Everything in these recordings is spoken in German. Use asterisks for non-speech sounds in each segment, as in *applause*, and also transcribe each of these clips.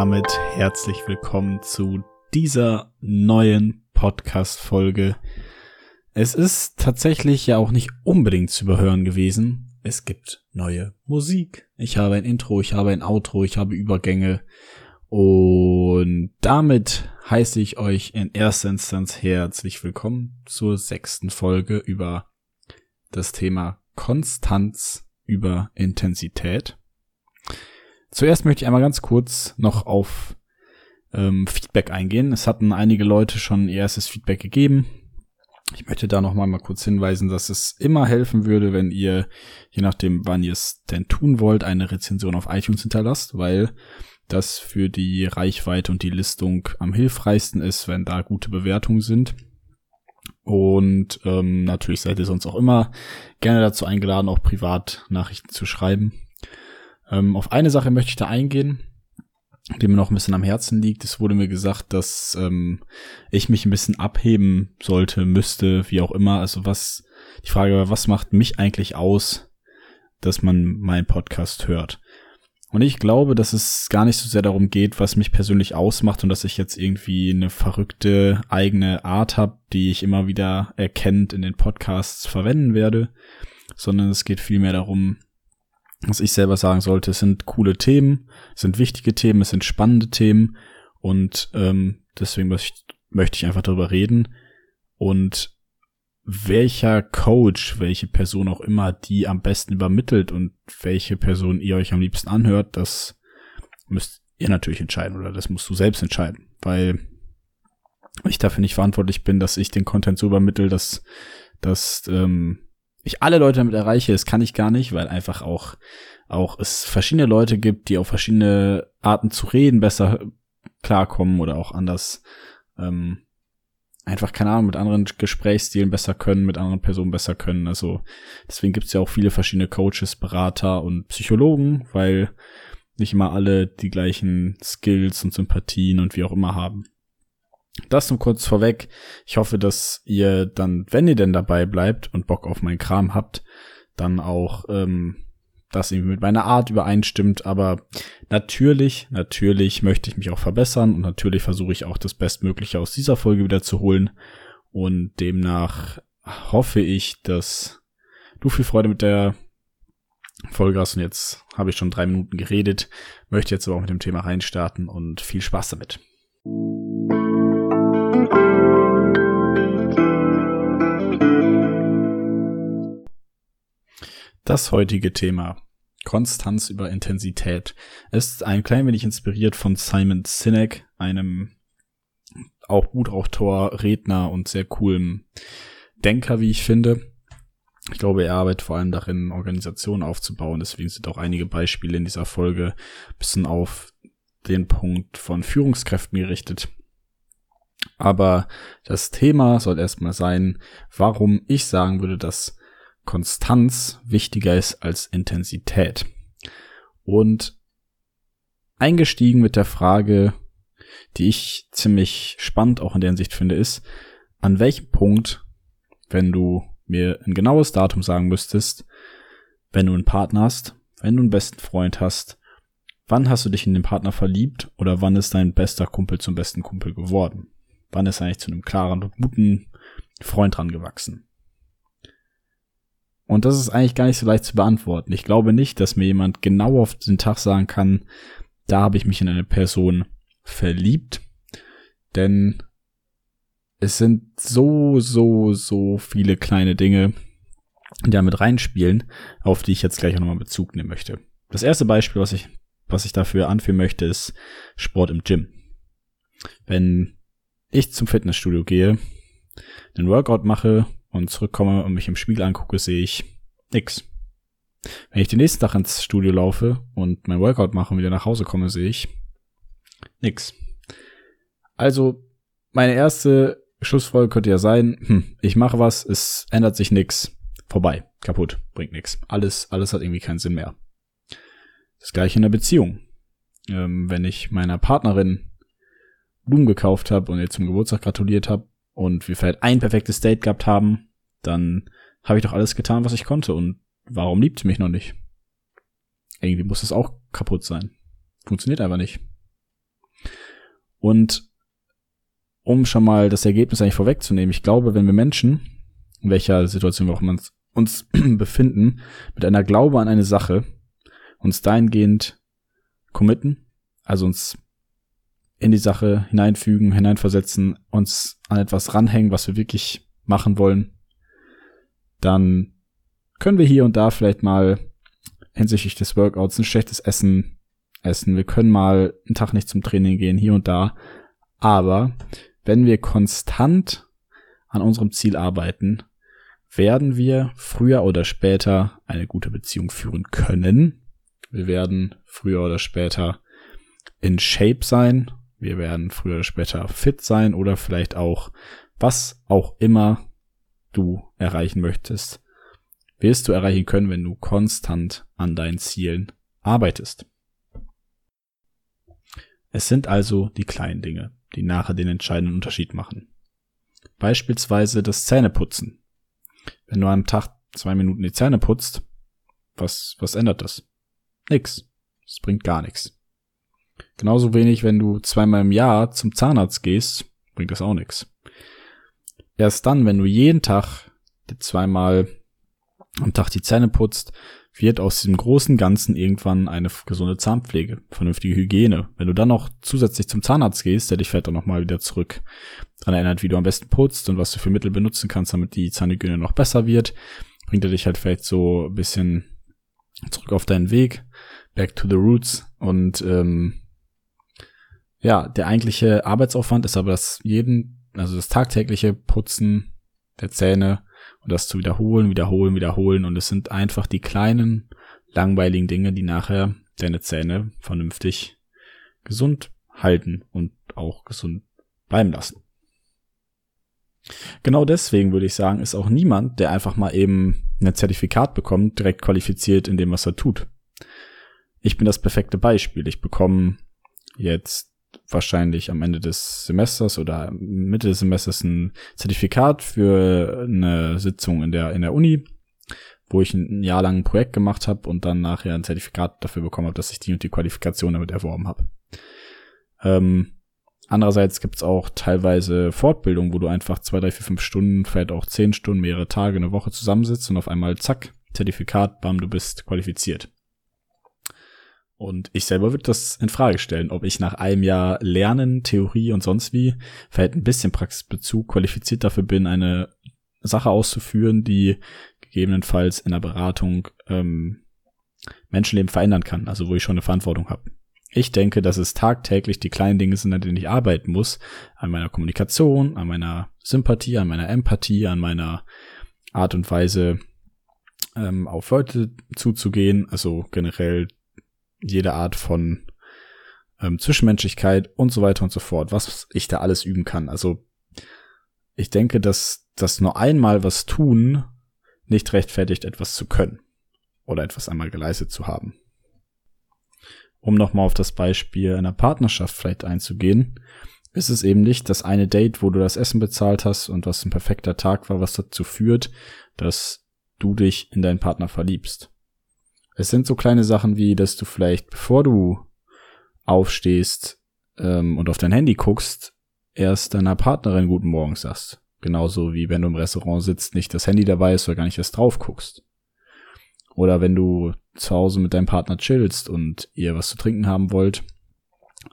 Damit herzlich willkommen zu dieser neuen Podcast-Folge. Es ist tatsächlich ja auch nicht unbedingt zu überhören gewesen. Es gibt neue Musik. Ich habe ein Intro, ich habe ein Outro, ich habe Übergänge. Und damit heiße ich euch in erster Instanz herzlich willkommen zur sechsten Folge über das Thema Konstanz über Intensität. Zuerst möchte ich einmal ganz kurz noch auf ähm, Feedback eingehen. Es hatten einige Leute schon ihr erstes Feedback gegeben. Ich möchte da noch mal, mal kurz hinweisen, dass es immer helfen würde, wenn ihr, je nachdem, wann ihr es denn tun wollt, eine Rezension auf iTunes hinterlasst, weil das für die Reichweite und die Listung am hilfreichsten ist, wenn da gute Bewertungen sind. Und ähm, natürlich seid ihr sonst auch immer gerne dazu eingeladen, auch privat Nachrichten zu schreiben. Ähm, auf eine Sache möchte ich da eingehen, die mir noch ein bisschen am Herzen liegt. Es wurde mir gesagt, dass ähm, ich mich ein bisschen abheben sollte, müsste, wie auch immer. Also was, die Frage, was macht mich eigentlich aus, dass man meinen Podcast hört? Und ich glaube, dass es gar nicht so sehr darum geht, was mich persönlich ausmacht und dass ich jetzt irgendwie eine verrückte eigene Art habe, die ich immer wieder erkennt in den Podcasts verwenden werde, sondern es geht vielmehr darum, was ich selber sagen sollte, es sind coole Themen, es sind wichtige Themen, es sind spannende Themen und ähm, deswegen möchte ich, einfach darüber reden. Und welcher Coach, welche Person auch immer, die am besten übermittelt und welche Person ihr euch am liebsten anhört, das müsst ihr natürlich entscheiden oder das musst du selbst entscheiden, weil ich dafür nicht verantwortlich bin, dass ich den Content so übermittel, dass, dass ähm, ich alle Leute damit erreiche, das kann ich gar nicht, weil einfach auch, auch es verschiedene Leute gibt, die auf verschiedene Arten zu reden besser klarkommen oder auch anders, ähm, einfach, keine Ahnung, mit anderen Gesprächsstilen besser können, mit anderen Personen besser können. Also deswegen gibt's ja auch viele verschiedene Coaches, Berater und Psychologen, weil nicht immer alle die gleichen Skills und Sympathien und wie auch immer haben. Das nur kurz vorweg. Ich hoffe, dass ihr dann, wenn ihr denn dabei bleibt und Bock auf meinen Kram habt, dann auch ähm, das irgendwie mit meiner Art übereinstimmt. Aber natürlich, natürlich möchte ich mich auch verbessern und natürlich versuche ich auch das Bestmögliche aus dieser Folge wieder zu holen. Und demnach hoffe ich, dass du viel Freude mit der Folge hast. Und jetzt habe ich schon drei Minuten geredet, möchte jetzt aber auch mit dem Thema reinstarten und viel Spaß damit. Das heutige Thema Konstanz über Intensität ist ein klein wenig inspiriert von Simon Sinek, einem auch Buchautor, Redner und sehr coolen Denker, wie ich finde. Ich glaube, er arbeitet vor allem darin, Organisationen aufzubauen. Deswegen sind auch einige Beispiele in dieser Folge bisschen auf den Punkt von Führungskräften gerichtet. Aber das Thema soll erstmal sein, warum ich sagen würde, dass Konstanz wichtiger ist als Intensität. Und eingestiegen mit der Frage, die ich ziemlich spannend auch in der Hinsicht finde, ist, an welchem Punkt, wenn du mir ein genaues Datum sagen müsstest, wenn du einen Partner hast, wenn du einen besten Freund hast, wann hast du dich in den Partner verliebt oder wann ist dein bester Kumpel zum besten Kumpel geworden? Wann ist eigentlich zu einem klaren und guten Freund dran gewachsen? Und das ist eigentlich gar nicht so leicht zu beantworten. Ich glaube nicht, dass mir jemand genau auf den Tag sagen kann, da habe ich mich in eine Person verliebt. Denn es sind so, so, so viele kleine Dinge, die da mit reinspielen, auf die ich jetzt gleich auch nochmal Bezug nehmen möchte. Das erste Beispiel, was ich, was ich dafür anführen möchte, ist Sport im Gym. Wenn ich zum Fitnessstudio gehe, den Workout mache und zurückkomme und mich im Spiegel angucke, sehe ich nix. Wenn ich den nächsten Tag ins Studio laufe und mein Workout mache und wieder nach Hause komme, sehe ich nix. Also, meine erste Schlussfolgerung könnte ja sein, hm, ich mache was, es ändert sich nix, vorbei, kaputt, bringt nix. Alles, alles hat irgendwie keinen Sinn mehr. Das gleiche in der Beziehung. Ähm, wenn ich meiner Partnerin Blumen gekauft habe und ihr zum Geburtstag gratuliert habe, und wir vielleicht ein perfektes Date gehabt haben, dann habe ich doch alles getan, was ich konnte. Und warum liebt sie mich noch nicht? Irgendwie muss es auch kaputt sein. Funktioniert einfach nicht. Und um schon mal das Ergebnis eigentlich vorwegzunehmen, ich glaube, wenn wir Menschen, in welcher Situation wir auch immer uns *clears throat* befinden, mit einer Glaube an eine Sache, uns dahingehend committen, also uns in die Sache hineinfügen, hineinversetzen, uns an etwas ranhängen, was wir wirklich machen wollen, dann können wir hier und da vielleicht mal hinsichtlich des Workouts ein schlechtes Essen essen. Wir können mal einen Tag nicht zum Training gehen, hier und da. Aber wenn wir konstant an unserem Ziel arbeiten, werden wir früher oder später eine gute Beziehung führen können. Wir werden früher oder später in Shape sein. Wir werden früher oder später fit sein oder vielleicht auch was auch immer du erreichen möchtest, wirst du erreichen können, wenn du konstant an deinen Zielen arbeitest. Es sind also die kleinen Dinge, die nachher den entscheidenden Unterschied machen. Beispielsweise das Zähneputzen. Wenn du am Tag zwei Minuten die Zähne putzt, was, was ändert das? Nix. Es bringt gar nichts. Genauso wenig, wenn du zweimal im Jahr zum Zahnarzt gehst, bringt das auch nichts. Erst dann, wenn du jeden Tag zweimal am Tag die Zähne putzt, wird aus diesem großen Ganzen irgendwann eine gesunde Zahnpflege, vernünftige Hygiene. Wenn du dann noch zusätzlich zum Zahnarzt gehst, der dich vielleicht auch nochmal wieder zurück daran erinnert, wie du am besten putzt und was du für Mittel benutzen kannst, damit die Zahnhygiene noch besser wird, bringt er dich halt vielleicht so ein bisschen zurück auf deinen Weg, back to the roots und ähm, ja, der eigentliche Arbeitsaufwand ist aber das jeden also das tagtägliche Putzen der Zähne und das zu wiederholen, wiederholen, wiederholen. Und es sind einfach die kleinen, langweiligen Dinge, die nachher deine Zähne vernünftig gesund halten und auch gesund bleiben lassen. Genau deswegen würde ich sagen, ist auch niemand, der einfach mal eben ein Zertifikat bekommt, direkt qualifiziert in dem, was er tut. Ich bin das perfekte Beispiel. Ich bekomme jetzt wahrscheinlich am Ende des Semesters oder Mitte des Semesters ein Zertifikat für eine Sitzung in der in der Uni, wo ich ein Jahr lang ein Projekt gemacht habe und dann nachher ein Zertifikat dafür bekommen habe, dass ich die und die Qualifikation damit erworben habe. Ähm, andererseits gibt's auch teilweise Fortbildung, wo du einfach zwei, drei, vier, fünf Stunden, vielleicht auch zehn Stunden, mehrere Tage, eine Woche zusammensitzt und auf einmal zack, Zertifikat, bam, du bist qualifiziert. Und ich selber würde das in Frage stellen, ob ich nach einem Jahr Lernen, Theorie und sonst wie, vielleicht ein bisschen Praxisbezug qualifiziert dafür bin, eine Sache auszuführen, die gegebenenfalls in der Beratung ähm, Menschenleben verändern kann, also wo ich schon eine Verantwortung habe. Ich denke, dass es tagtäglich die kleinen Dinge sind, an denen ich arbeiten muss, an meiner Kommunikation, an meiner Sympathie, an meiner Empathie, an meiner Art und Weise, ähm, auf Leute zuzugehen, also generell jede Art von ähm, Zwischenmenschlichkeit und so weiter und so fort, was ich da alles üben kann. Also ich denke, dass das nur einmal was tun nicht rechtfertigt, etwas zu können oder etwas einmal geleistet zu haben. Um nochmal auf das Beispiel einer Partnerschaft vielleicht einzugehen, ist es eben nicht das eine Date, wo du das Essen bezahlt hast und was ein perfekter Tag war, was dazu führt, dass du dich in deinen Partner verliebst. Es sind so kleine Sachen wie, dass du vielleicht, bevor du aufstehst ähm, und auf dein Handy guckst, erst deiner Partnerin guten Morgen sagst. Genauso wie wenn du im Restaurant sitzt, nicht das Handy dabei ist oder gar nicht erst drauf guckst. Oder wenn du zu Hause mit deinem Partner chillst und ihr was zu trinken haben wollt,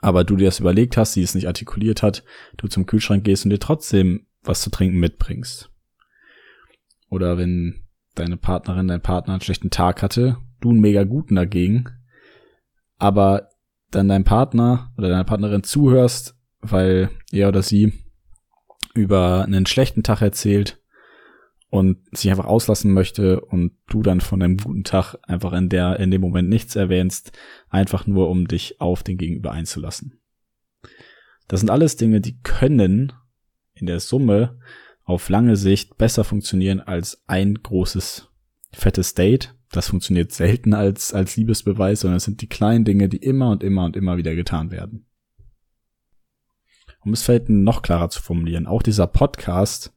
aber du dir das überlegt hast, sie es nicht artikuliert hat, du zum Kühlschrank gehst und dir trotzdem was zu trinken mitbringst. Oder wenn deine Partnerin, dein Partner einen schlechten Tag hatte du einen mega guten dagegen, aber dann dein Partner oder deine Partnerin zuhörst, weil er oder sie über einen schlechten Tag erzählt und sich einfach auslassen möchte und du dann von einem guten Tag einfach in der, in dem Moment nichts erwähnst, einfach nur um dich auf den Gegenüber einzulassen. Das sind alles Dinge, die können in der Summe auf lange Sicht besser funktionieren als ein großes fettes Date, das funktioniert selten als, als Liebesbeweis, sondern es sind die kleinen Dinge, die immer und immer und immer wieder getan werden. Um es vielleicht noch klarer zu formulieren, auch dieser Podcast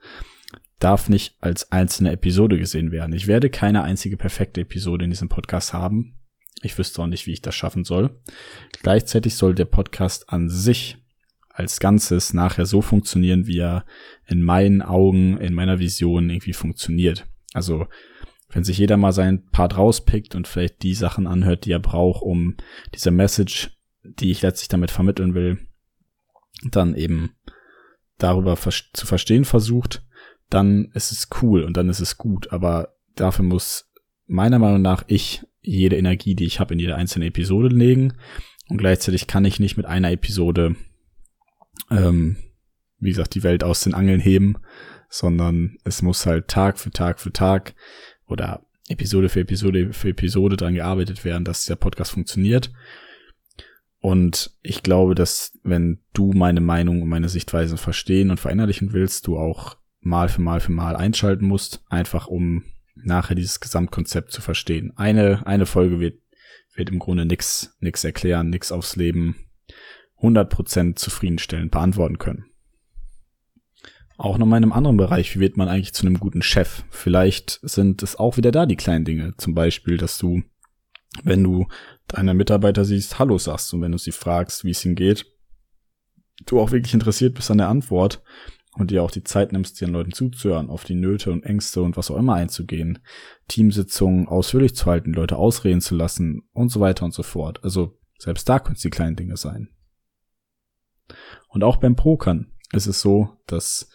darf nicht als einzelne Episode gesehen werden. Ich werde keine einzige perfekte Episode in diesem Podcast haben. Ich wüsste auch nicht, wie ich das schaffen soll. Gleichzeitig soll der Podcast an sich als Ganzes nachher so funktionieren, wie er in meinen Augen, in meiner Vision irgendwie funktioniert. Also wenn sich jeder mal sein Part rauspickt und vielleicht die Sachen anhört, die er braucht, um diese Message, die ich letztlich damit vermitteln will, dann eben darüber zu verstehen versucht, dann ist es cool und dann ist es gut. Aber dafür muss meiner Meinung nach ich jede Energie, die ich habe, in jede einzelne Episode legen. Und gleichzeitig kann ich nicht mit einer Episode, ähm, wie gesagt, die Welt aus den Angeln heben, sondern es muss halt Tag für Tag für Tag oder Episode für Episode für Episode dran gearbeitet werden, dass der Podcast funktioniert. Und ich glaube, dass wenn du meine Meinung und meine Sichtweise verstehen und verinnerlichen willst, du auch Mal für Mal für Mal einschalten musst, einfach um nachher dieses Gesamtkonzept zu verstehen. Eine, eine Folge wird, wird im Grunde nix, nix erklären, nix aufs Leben 100% zufriedenstellend beantworten können. Auch noch mal in einem anderen Bereich, wie wird man eigentlich zu einem guten Chef? Vielleicht sind es auch wieder da die kleinen Dinge. Zum Beispiel, dass du, wenn du deine Mitarbeiter siehst, Hallo sagst und wenn du sie fragst, wie es ihnen geht, du auch wirklich interessiert bist an der Antwort und dir auch die Zeit nimmst, den Leuten zuzuhören, auf die Nöte und Ängste und was auch immer einzugehen, Teamsitzungen ausführlich zu halten, Leute ausreden zu lassen und so weiter und so fort. Also selbst da können es die kleinen Dinge sein. Und auch beim Pokern ist es so, dass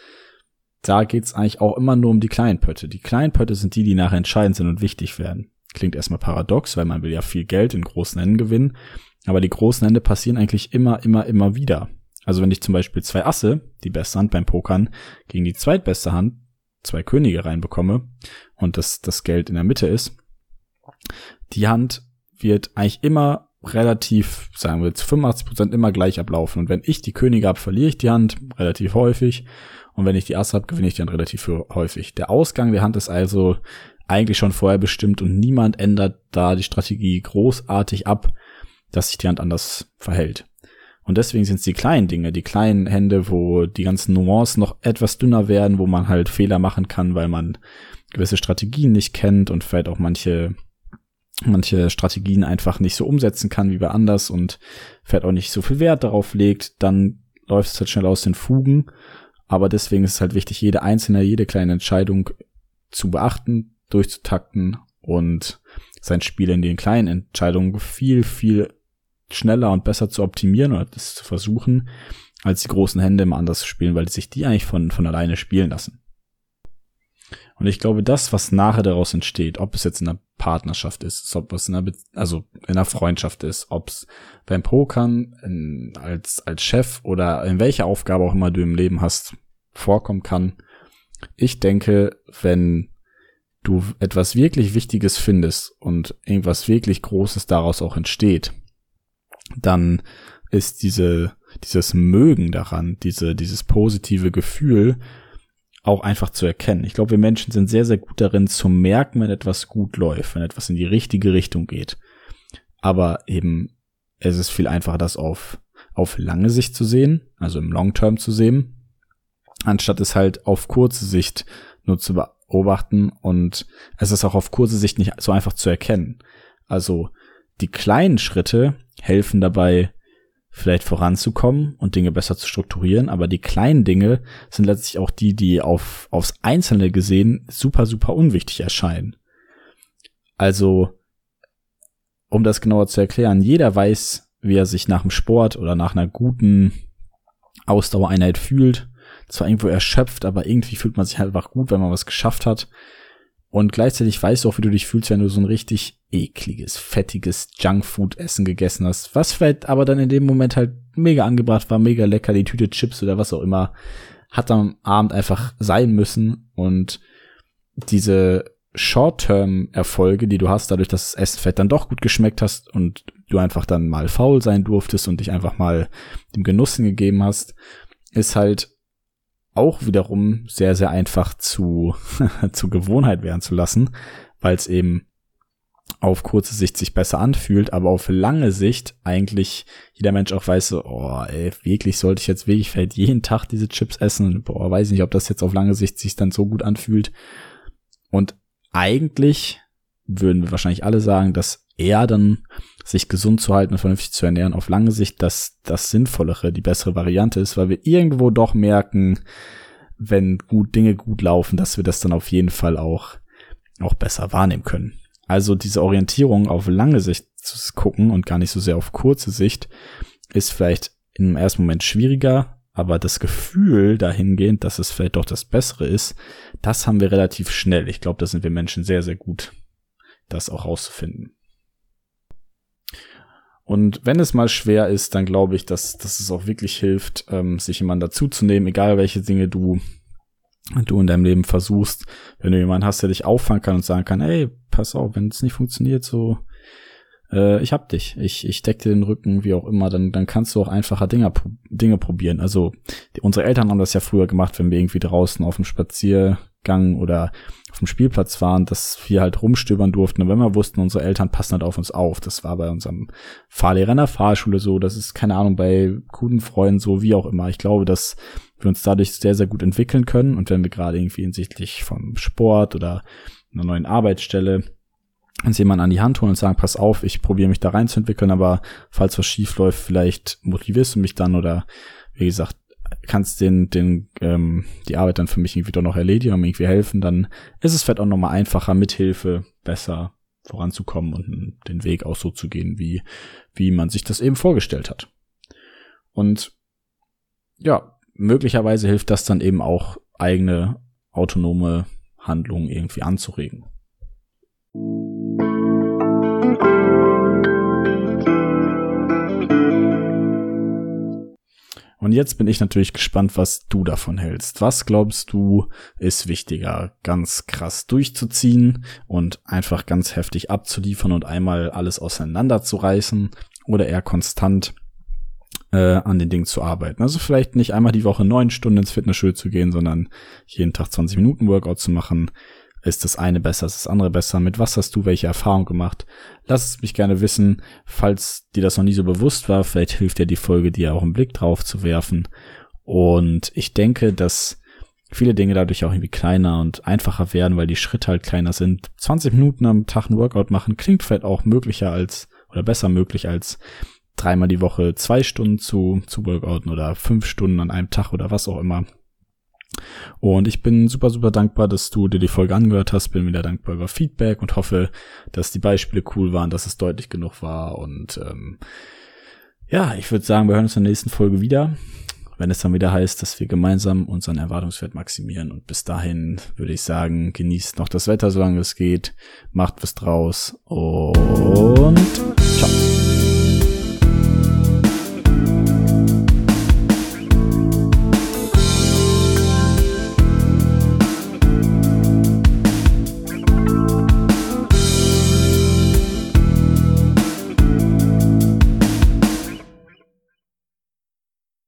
da geht's eigentlich auch immer nur um die kleinen Pötte. Die kleinen Pötte sind die, die nachher entscheidend sind und wichtig werden. Klingt erstmal paradox, weil man will ja viel Geld in großen Händen gewinnen. Aber die großen Hände passieren eigentlich immer, immer, immer wieder. Also wenn ich zum Beispiel zwei Asse, die beste Hand beim Pokern, gegen die zweitbeste Hand, zwei Könige reinbekomme und das, das Geld in der Mitte ist, die Hand wird eigentlich immer relativ, sagen wir jetzt 85 Prozent immer gleich ablaufen. Und wenn ich die Könige habe, verliere ich die Hand relativ häufig. Und wenn ich die Asse habe, gewinne ich die Hand relativ häufig. Der Ausgang der Hand ist also eigentlich schon vorher bestimmt und niemand ändert da die Strategie großartig ab, dass sich die Hand anders verhält. Und deswegen sind es die kleinen Dinge, die kleinen Hände, wo die ganzen Nuancen noch etwas dünner werden, wo man halt Fehler machen kann, weil man gewisse Strategien nicht kennt und vielleicht auch manche manche Strategien einfach nicht so umsetzen kann wie bei anders und vielleicht auch nicht so viel Wert darauf legt, dann läuft es halt schnell aus den Fugen. Aber deswegen ist es halt wichtig, jede einzelne, jede kleine Entscheidung zu beachten, durchzutakten und sein Spiel in den kleinen Entscheidungen viel, viel schneller und besser zu optimieren oder das zu versuchen, als die großen Hände immer anders zu spielen, weil sich die eigentlich von, von alleine spielen lassen. Und ich glaube, das, was nachher daraus entsteht, ob es jetzt in einer Partnerschaft ist, ob es in einer, Be also in einer Freundschaft ist, ob es beim Pokern in, als, als Chef oder in welcher Aufgabe auch immer du im Leben hast, vorkommen kann. Ich denke, wenn du etwas wirklich Wichtiges findest und irgendwas wirklich Großes daraus auch entsteht, dann ist diese, dieses Mögen daran, diese, dieses positive Gefühl auch einfach zu erkennen. Ich glaube, wir Menschen sind sehr, sehr gut darin zu merken, wenn etwas gut läuft, wenn etwas in die richtige Richtung geht. Aber eben, es ist viel einfacher, das auf, auf lange Sicht zu sehen, also im Long Term zu sehen, anstatt es halt auf kurze Sicht nur zu beobachten und es ist auch auf kurze Sicht nicht so einfach zu erkennen. Also die kleinen Schritte helfen dabei, vielleicht voranzukommen und Dinge besser zu strukturieren, aber die kleinen Dinge sind letztlich auch die, die auf, aufs Einzelne gesehen super, super unwichtig erscheinen. Also, um das genauer zu erklären, jeder weiß, wie er sich nach dem Sport oder nach einer guten Ausdauereinheit fühlt. Zwar irgendwo erschöpft, aber irgendwie fühlt man sich halt einfach gut, wenn man was geschafft hat. Und gleichzeitig weißt du auch, wie du dich fühlst, wenn du so ein richtig ekliges, fettiges Junkfood-Essen gegessen hast. Was vielleicht aber dann in dem Moment halt mega angebracht war, mega lecker, die Tüte Chips oder was auch immer, hat am Abend einfach sein müssen. Und diese Short-Term-Erfolge, die du hast, dadurch, dass das Essen vielleicht dann doch gut geschmeckt hast und du einfach dann mal faul sein durftest und dich einfach mal dem Genuss hingegeben hast, ist halt auch wiederum sehr, sehr einfach zu, *laughs* zu Gewohnheit werden zu lassen, weil es eben auf kurze Sicht sich besser anfühlt, aber auf lange Sicht eigentlich jeder Mensch auch weiß so, oh, ey, wirklich sollte ich jetzt wirklich vielleicht jeden Tag diese Chips essen? Boah, weiß nicht, ob das jetzt auf lange Sicht sich dann so gut anfühlt. Und eigentlich würden wir wahrscheinlich alle sagen, dass eher dann sich gesund zu halten und vernünftig zu ernähren auf lange Sicht dass das sinnvollere, die bessere Variante ist, weil wir irgendwo doch merken, wenn gut Dinge gut laufen, dass wir das dann auf jeden Fall auch auch besser wahrnehmen können. Also diese Orientierung auf lange Sicht zu gucken und gar nicht so sehr auf kurze Sicht ist vielleicht im ersten Moment schwieriger, aber das Gefühl dahingehend, dass es vielleicht doch das Bessere ist, das haben wir relativ schnell. Ich glaube, da sind wir Menschen sehr, sehr gut, das auch rauszufinden. Und wenn es mal schwer ist, dann glaube ich, dass, dass es auch wirklich hilft, ähm, sich jemanden dazuzunehmen, egal welche Dinge du, du in deinem Leben versuchst. Wenn du jemanden hast, der dich auffangen kann und sagen kann, hey, pass auf, wenn es nicht funktioniert, so äh, ich hab dich, ich, ich deck dir den Rücken, wie auch immer, dann, dann kannst du auch einfacher Dinge, Dinge probieren. Also die, unsere Eltern haben das ja früher gemacht, wenn wir irgendwie draußen auf dem Spaziergang oder auf dem Spielplatz waren, dass wir halt rumstöbern durften. Und wenn wir wussten, unsere Eltern passen halt auf uns auf. Das war bei unserem Fahrlehrer in der Fahrschule so, das ist, keine Ahnung, bei guten Freunden so, wie auch immer. Ich glaube, dass wir uns dadurch sehr, sehr gut entwickeln können. Und wenn wir gerade irgendwie hinsichtlich vom Sport oder einer neuen Arbeitsstelle uns jemand an die Hand holen und sagen, pass auf, ich probiere mich da reinzuentwickeln, aber falls was schief läuft, vielleicht motivierst du mich dann oder wie gesagt, kannst den, den, ähm, die Arbeit dann für mich irgendwie doch noch erledigen und irgendwie helfen, dann ist es vielleicht auch nochmal einfacher, mit Hilfe besser voranzukommen und den Weg auch so zu gehen, wie, wie man sich das eben vorgestellt hat. Und ja, möglicherweise hilft das dann eben auch eigene autonome Handlungen irgendwie anzuregen. Und jetzt bin ich natürlich gespannt, was du davon hältst. Was glaubst du ist wichtiger? Ganz krass durchzuziehen und einfach ganz heftig abzuliefern und einmal alles auseinanderzureißen oder eher konstant äh, an den Dingen zu arbeiten. Also vielleicht nicht einmal die Woche neun Stunden ins Fitnessstudio zu gehen, sondern jeden Tag 20 Minuten Workout zu machen, ist das eine besser, ist das andere besser? Mit was hast du welche Erfahrung gemacht? Lass es mich gerne wissen, falls dir das noch nie so bewusst war. Vielleicht hilft dir die Folge, dir auch einen Blick drauf zu werfen. Und ich denke, dass viele Dinge dadurch auch irgendwie kleiner und einfacher werden, weil die Schritte halt kleiner sind. 20 Minuten am Tag ein Workout machen klingt vielleicht auch möglicher als oder besser möglich als dreimal die Woche zwei Stunden zu, zu Workouten oder fünf Stunden an einem Tag oder was auch immer. Und ich bin super, super dankbar, dass du dir die Folge angehört hast. Bin wieder dankbar über Feedback und hoffe, dass die Beispiele cool waren, dass es deutlich genug war. Und ähm, ja, ich würde sagen, wir hören uns in der nächsten Folge wieder, wenn es dann wieder heißt, dass wir gemeinsam unseren Erwartungswert maximieren. Und bis dahin würde ich sagen, genießt noch das Wetter, solange es geht, macht was draus und ciao.